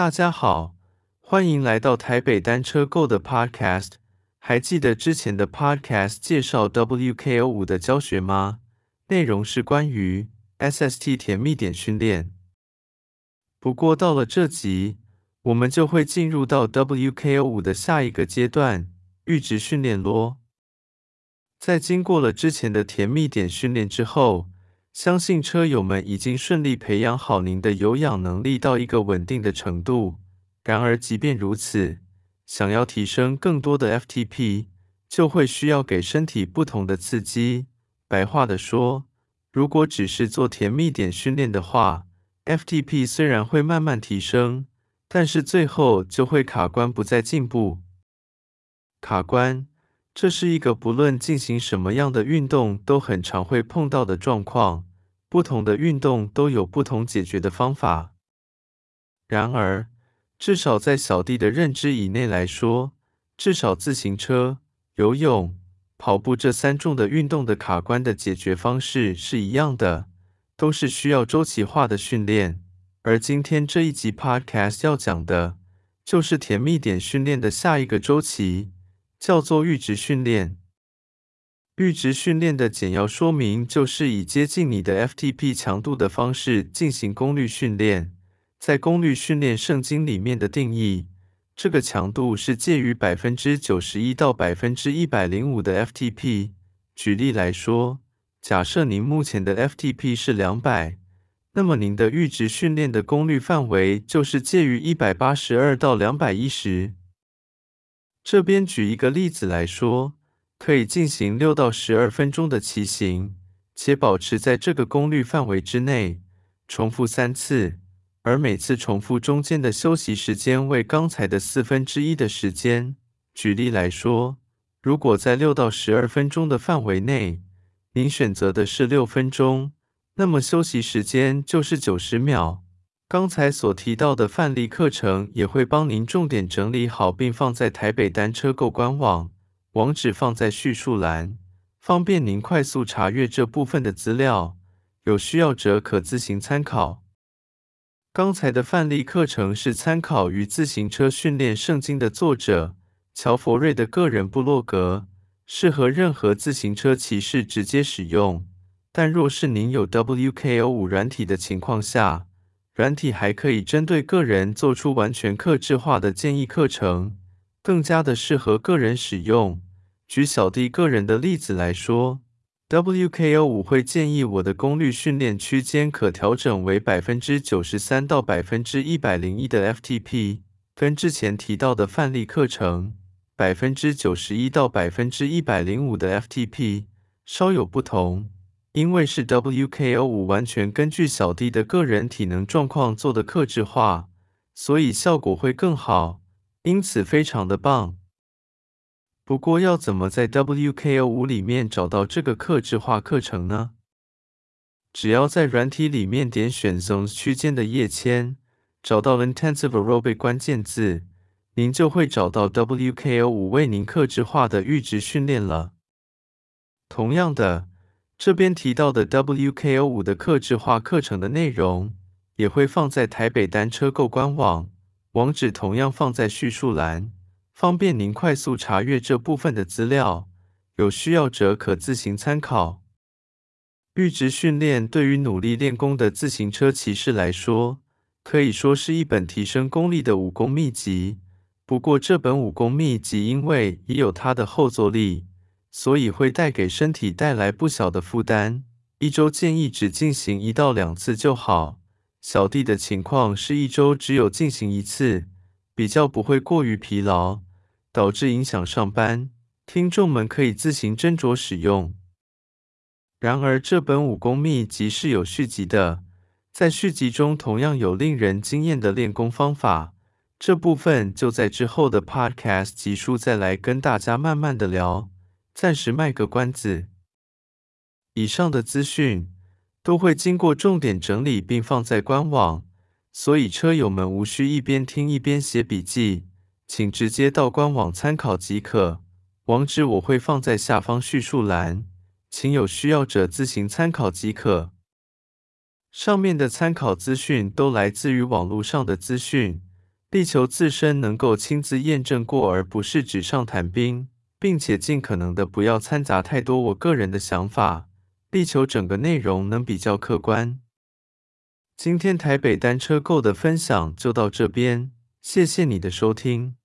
大家好，欢迎来到台北单车购的 Podcast。还记得之前的 Podcast 介绍 WKO 五的教学吗？内容是关于 SST 甜蜜点训练。不过到了这集，我们就会进入到 WKO 五的下一个阶段——阈值训练咯。在经过了之前的甜蜜点训练之后，相信车友们已经顺利培养好您的有氧能力到一个稳定的程度。然而，即便如此，想要提升更多的 FTP，就会需要给身体不同的刺激。白话的说，如果只是做甜蜜点训练的话，FTP 虽然会慢慢提升，但是最后就会卡关，不再进步。卡关。这是一个不论进行什么样的运动都很常会碰到的状况，不同的运动都有不同解决的方法。然而，至少在小弟的认知以内来说，至少自行车、游泳、跑步这三种的运动的卡关的解决方式是一样的，都是需要周期化的训练。而今天这一集 Podcast 要讲的，就是甜蜜点训练的下一个周期。叫做阈值训练。阈值训练的简要说明就是以接近你的 FTP 强度的方式进行功率训练。在功率训练圣经里面的定义，这个强度是介于百分之九十一到百分之一百零五的 FTP。举例来说，假设您目前的 FTP 是两百，那么您的阈值训练的功率范围就是介于一百八十二到两百一十。这边举一个例子来说，可以进行六到十二分钟的骑行，且保持在这个功率范围之内，重复三次，而每次重复中间的休息时间为刚才的四分之一的时间。举例来说，如果在六到十二分钟的范围内，您选择的是六分钟，那么休息时间就是九十秒。刚才所提到的范例课程也会帮您重点整理好，并放在台北单车购官网，网址放在叙述栏，方便您快速查阅这部分的资料。有需要者可自行参考。刚才的范例课程是参考于《自行车训练圣经》的作者乔佛瑞的个人部落格，适合任何自行车骑士直接使用。但若是您有 WKO 五软体的情况下，软体还可以针对个人做出完全客制化的建议课程，更加的适合个人使用。举小弟个人的例子来说，WKO 五会建议我的功率训练区间可调整为百分之九十三到百分之一百零一的 FTP，跟之前提到的范例课程百分之九十一到百分之一百零五的 FTP 稍有不同。因为是 WKO 五完全根据小弟的个人体能状况做的克制化，所以效果会更好，因此非常的棒。不过要怎么在 WKO 五里面找到这个克制化课程呢？只要在软体里面点选 Zones 区间的页签，找到 Intensive Aerobic 关键字，您就会找到 WKO 五为您克制化的阈值训练了。同样的。这边提到的 WKO 五的客制化课程的内容，也会放在台北单车购官网，网址同样放在叙述栏，方便您快速查阅这部分的资料。有需要者可自行参考。阈值训练对于努力练功的自行车骑士来说，可以说是一本提升功力的武功秘籍。不过，这本武功秘籍因为已有它的后坐力。所以会带给身体带来不小的负担，一周建议只进行一到两次就好。小弟的情况是一周只有进行一次，比较不会过于疲劳，导致影响上班。听众们可以自行斟酌使用。然而，这本武功秘籍是有续集的，在续集中同样有令人惊艳的练功方法，这部分就在之后的 Podcast 集数再来跟大家慢慢的聊。暂时卖个关子。以上的资讯都会经过重点整理并放在官网，所以车友们无需一边听一边写笔记，请直接到官网参考即可。网址我会放在下方叙述栏，请有需要者自行参考即可。上面的参考资讯都来自于网络上的资讯，力求自身能够亲自验证过，而不是纸上谈兵，并且尽可能的不要掺杂太多我个人的想法，力求整个内容能比较客观。今天台北单车购的分享就到这边，谢谢你的收听。